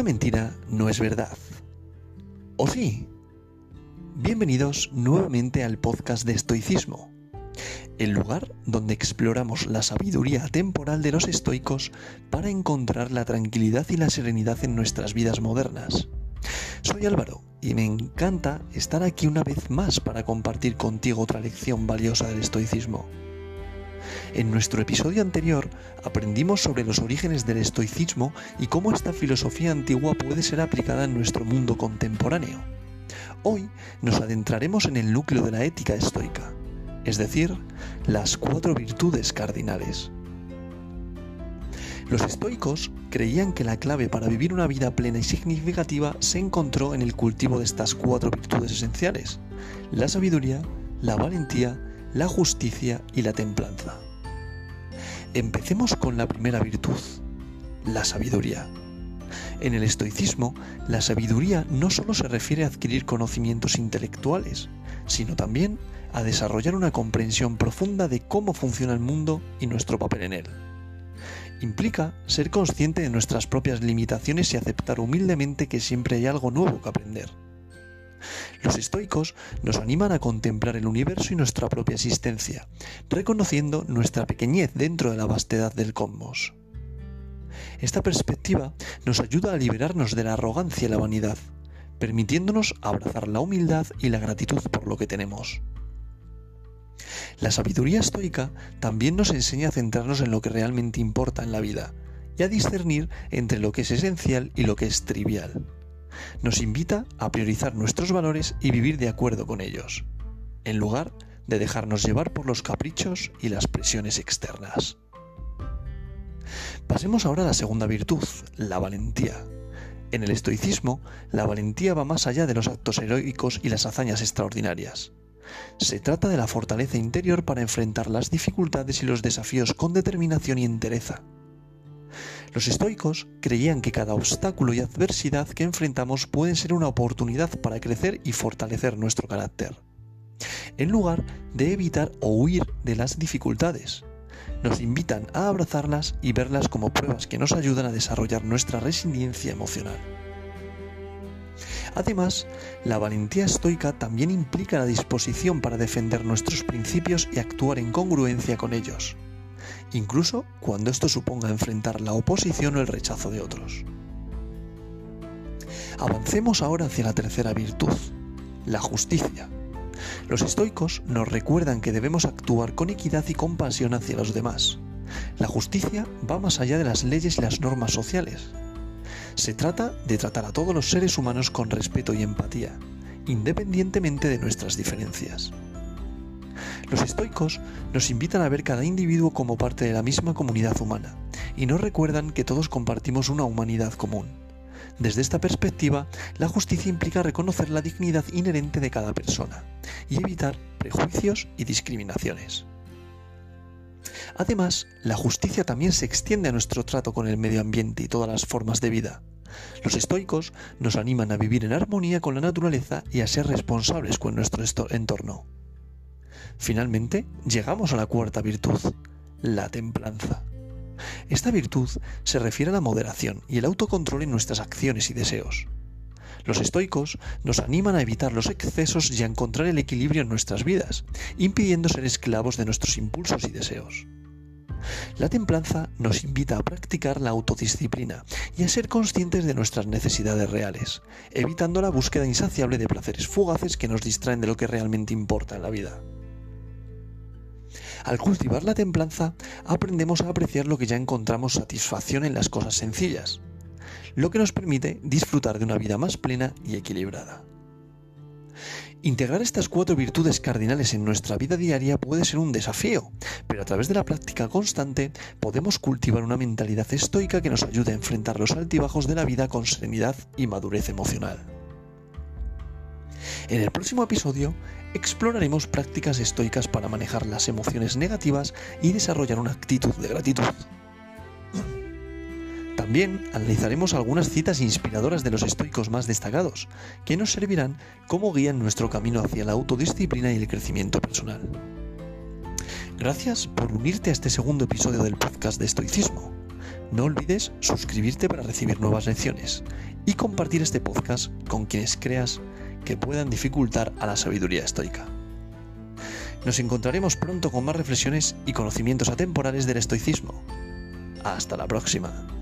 Esta mentira no es verdad. ¿O sí? Bienvenidos nuevamente al podcast de estoicismo, el lugar donde exploramos la sabiduría temporal de los estoicos para encontrar la tranquilidad y la serenidad en nuestras vidas modernas. Soy Álvaro y me encanta estar aquí una vez más para compartir contigo otra lección valiosa del estoicismo. En nuestro episodio anterior aprendimos sobre los orígenes del estoicismo y cómo esta filosofía antigua puede ser aplicada en nuestro mundo contemporáneo. Hoy nos adentraremos en el núcleo de la ética estoica, es decir, las cuatro virtudes cardinales. Los estoicos creían que la clave para vivir una vida plena y significativa se encontró en el cultivo de estas cuatro virtudes esenciales, la sabiduría, la valentía, la justicia y la templanza. Empecemos con la primera virtud, la sabiduría. En el estoicismo, la sabiduría no solo se refiere a adquirir conocimientos intelectuales, sino también a desarrollar una comprensión profunda de cómo funciona el mundo y nuestro papel en él. Implica ser consciente de nuestras propias limitaciones y aceptar humildemente que siempre hay algo nuevo que aprender. Los estoicos nos animan a contemplar el universo y nuestra propia existencia, reconociendo nuestra pequeñez dentro de la vastedad del cosmos. Esta perspectiva nos ayuda a liberarnos de la arrogancia y la vanidad, permitiéndonos abrazar la humildad y la gratitud por lo que tenemos. La sabiduría estoica también nos enseña a centrarnos en lo que realmente importa en la vida y a discernir entre lo que es esencial y lo que es trivial. Nos invita a priorizar nuestros valores y vivir de acuerdo con ellos, en lugar de dejarnos llevar por los caprichos y las presiones externas. Pasemos ahora a la segunda virtud, la valentía. En el estoicismo, la valentía va más allá de los actos heroicos y las hazañas extraordinarias. Se trata de la fortaleza interior para enfrentar las dificultades y los desafíos con determinación y entereza. Los estoicos creían que cada obstáculo y adversidad que enfrentamos pueden ser una oportunidad para crecer y fortalecer nuestro carácter, en lugar de evitar o huir de las dificultades. Nos invitan a abrazarlas y verlas como pruebas que nos ayudan a desarrollar nuestra resiliencia emocional. Además, la valentía estoica también implica la disposición para defender nuestros principios y actuar en congruencia con ellos, incluso cuando esto suponga enfrentar la oposición o el rechazo de otros. Avancemos ahora hacia la tercera virtud, la justicia. Los estoicos nos recuerdan que debemos actuar con equidad y compasión hacia los demás. La justicia va más allá de las leyes y las normas sociales se trata de tratar a todos los seres humanos con respeto y empatía, independientemente de nuestras diferencias. Los estoicos nos invitan a ver cada individuo como parte de la misma comunidad humana y nos recuerdan que todos compartimos una humanidad común. Desde esta perspectiva, la justicia implica reconocer la dignidad inherente de cada persona y evitar prejuicios y discriminaciones. Además, la justicia también se extiende a nuestro trato con el medio ambiente y todas las formas de vida. Los estoicos nos animan a vivir en armonía con la naturaleza y a ser responsables con nuestro entorno. Finalmente, llegamos a la cuarta virtud, la templanza. Esta virtud se refiere a la moderación y el autocontrol en nuestras acciones y deseos. Los estoicos nos animan a evitar los excesos y a encontrar el equilibrio en nuestras vidas, impidiendo ser esclavos de nuestros impulsos y deseos. La templanza nos invita a practicar la autodisciplina y a ser conscientes de nuestras necesidades reales, evitando la búsqueda insaciable de placeres fugaces que nos distraen de lo que realmente importa en la vida. Al cultivar la templanza, aprendemos a apreciar lo que ya encontramos satisfacción en las cosas sencillas, lo que nos permite disfrutar de una vida más plena y equilibrada. Integrar estas cuatro virtudes cardinales en nuestra vida diaria puede ser un desafío, pero a través de la práctica constante podemos cultivar una mentalidad estoica que nos ayude a enfrentar los altibajos de la vida con serenidad y madurez emocional. En el próximo episodio exploraremos prácticas estoicas para manejar las emociones negativas y desarrollar una actitud de gratitud. También analizaremos algunas citas inspiradoras de los estoicos más destacados, que nos servirán como guía en nuestro camino hacia la autodisciplina y el crecimiento personal. Gracias por unirte a este segundo episodio del podcast de estoicismo. No olvides suscribirte para recibir nuevas lecciones y compartir este podcast con quienes creas que puedan dificultar a la sabiduría estoica. Nos encontraremos pronto con más reflexiones y conocimientos atemporales del estoicismo. Hasta la próxima.